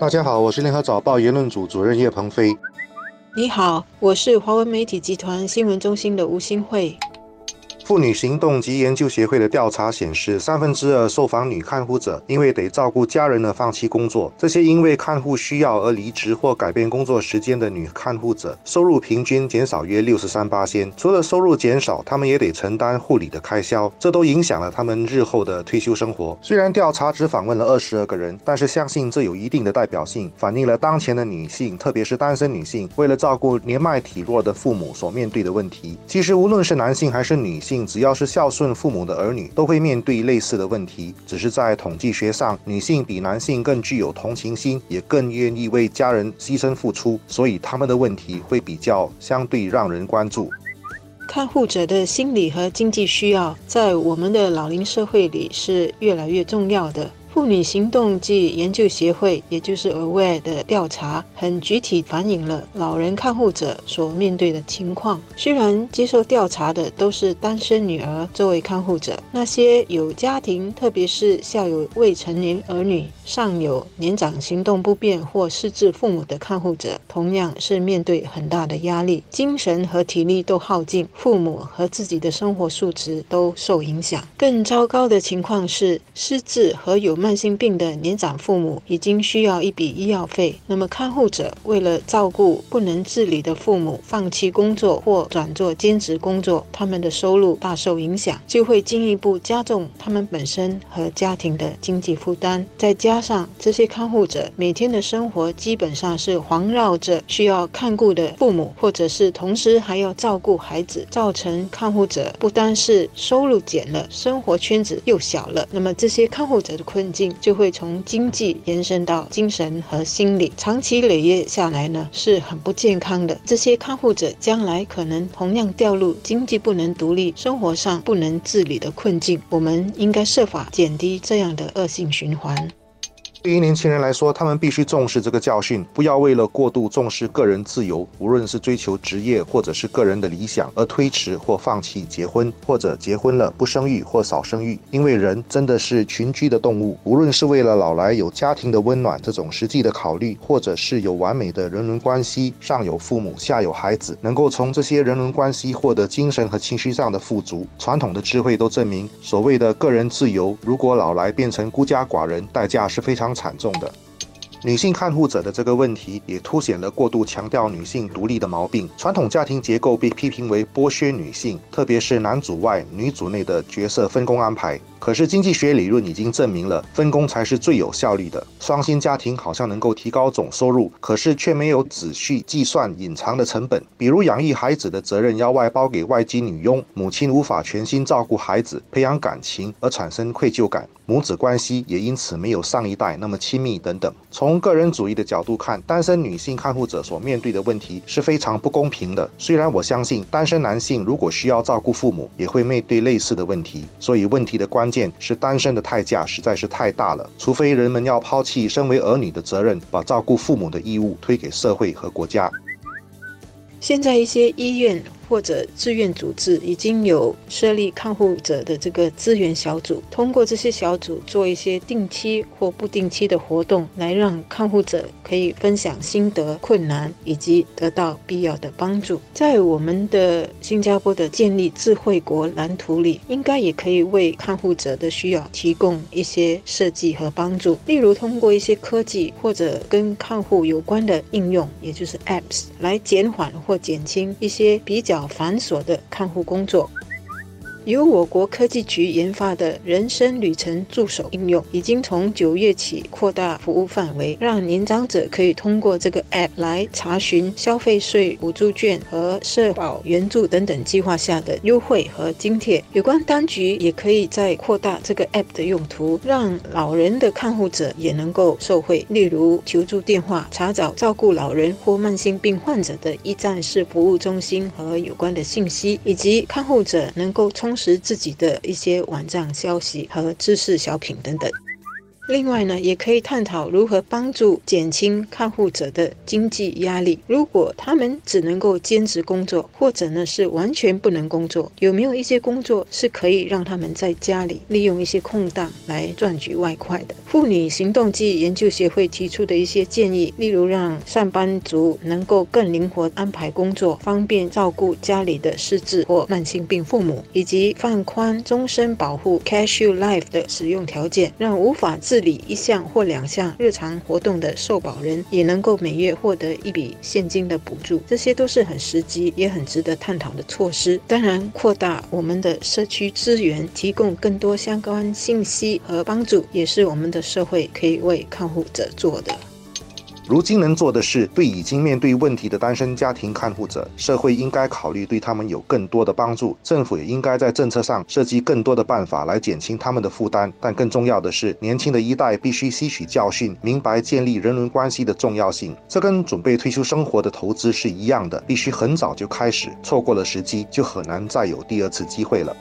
大家好，我是联合早报言论组主任叶鹏飞。你好，我是华文媒体集团新闻中心的吴新慧。妇女行动及研究协会的调查显示，三分之二受访女看护者因为得照顾家人而放弃工作。这些因为看护需要而离职或改变工作时间的女看护者，收入平均减少约六十三八仙。除了收入减少，她们也得承担护理的开销，这都影响了她们日后的退休生活。虽然调查只访问了二十二个人，但是相信这有一定的代表性，反映了当前的女性，特别是单身女性，为了照顾年迈体弱的父母所面对的问题。其实，无论是男性还是女性，只要是孝顺父母的儿女，都会面对类似的问题。只是在统计学上，女性比男性更具有同情心，也更愿意为家人牺牲付出，所以他们的问题会比较相对让人关注。看护者的心理和经济需要，在我们的老龄社会里是越来越重要的。妇女行动及研究协会，也就是 Aware 的调查，很具体反映了老人看护者所面对的情况。虽然接受调查的都是单身女儿作为看护者，那些有家庭，特别是下有未成年儿女、上有年长行动不便或失智父母的看护者，同样是面对很大的压力，精神和体力都耗尽，父母和自己的生活素质都受影响。更糟糕的情况是，失智和有慢慢性病的年长父母已经需要一笔医药费，那么看护者为了照顾不能自理的父母，放弃工作或转做兼职工作，他们的收入大受影响，就会进一步加重他们本身和家庭的经济负担。再加上这些看护者每天的生活基本上是环绕着需要看顾的父母，或者是同时还要照顾孩子，造成看护者不单是收入减了，生活圈子又小了。那么这些看护者的困境。就会从经济延伸到精神和心理，长期累月下来呢，是很不健康的。这些看护者将来可能同样掉入经济不能独立、生活上不能自理的困境。我们应该设法减低这样的恶性循环。对于年轻人来说，他们必须重视这个教训，不要为了过度重视个人自由，无论是追求职业或者是个人的理想，而推迟或放弃结婚，或者结婚了不生育或少生育。因为人真的是群居的动物，无论是为了老来有家庭的温暖这种实际的考虑，或者是有完美的人伦关系，上有父母，下有孩子，能够从这些人伦关系获得精神和情绪上的富足。传统的智慧都证明，所谓的个人自由，如果老来变成孤家寡人，代价是非常。惨重的。女性看护者的这个问题，也凸显了过度强调女性独立的毛病。传统家庭结构被批评为剥削女性，特别是男主外女主内的角色分工安排。可是经济学理论已经证明了，分工才是最有效率的。双薪家庭好像能够提高总收入，可是却没有仔细计算隐藏的成本，比如养育孩子的责任要外包给外籍女佣，母亲无法全心照顾孩子，培养感情而产生愧疚感，母子关系也因此没有上一代那么亲密等等。从从个人主义的角度看，单身女性看护者所面对的问题是非常不公平的。虽然我相信单身男性如果需要照顾父母，也会面对类似的问题。所以问题的关键是单身的代价实在是太大了。除非人们要抛弃身为儿女的责任，把照顾父母的义务推给社会和国家。现在一些医院。或者志愿组织已经有设立看护者的这个资源小组，通过这些小组做一些定期或不定期的活动，来让看护者可以分享心得、困难以及得到必要的帮助。在我们的新加坡的建立智慧国蓝图里，应该也可以为看护者的需要提供一些设计和帮助，例如通过一些科技或者跟看护有关的应用，也就是 apps，来减缓或减轻一些比较。繁琐的看护工作。由我国科技局研发的人生旅程助手应用，已经从九月起扩大服务范围，让年长者可以通过这个 App 来查询消费税补助券和社保援助等等计划下的优惠和津贴。有关当局也可以在扩大这个 App 的用途，让老人的看护者也能够受惠。例如，求助电话、查找照顾老人或慢性病患者的一站式服务中心和有关的信息，以及看护者能够充。时自己的一些网站消息和知识小品等等。另外呢，也可以探讨如何帮助减轻看护者的经济压力。如果他们只能够兼职工作，或者呢是完全不能工作，有没有一些工作是可以让他们在家里利用一些空档来赚取外快的？妇女行动暨研究协会提出的一些建议，例如让上班族能够更灵活安排工作，方便照顾家里的失智或慢性病父母，以及放宽终身保护 （Cashew Life） 的使用条件，让无法自自理一项或两项日常活动的受保人也能够每月获得一笔现金的补助。这些都是很实际也很值得探讨的措施。当然，扩大我们的社区资源，提供更多相关信息和帮助，也是我们的社会可以为看护者做的。如今能做的是，对已经面对问题的单身家庭看护者，社会应该考虑对他们有更多的帮助。政府也应该在政策上设计更多的办法来减轻他们的负担。但更重要的是，年轻的一代必须吸取教训，明白建立人伦关系的重要性。这跟准备退休生活的投资是一样的，必须很早就开始，错过了时机就很难再有第二次机会了。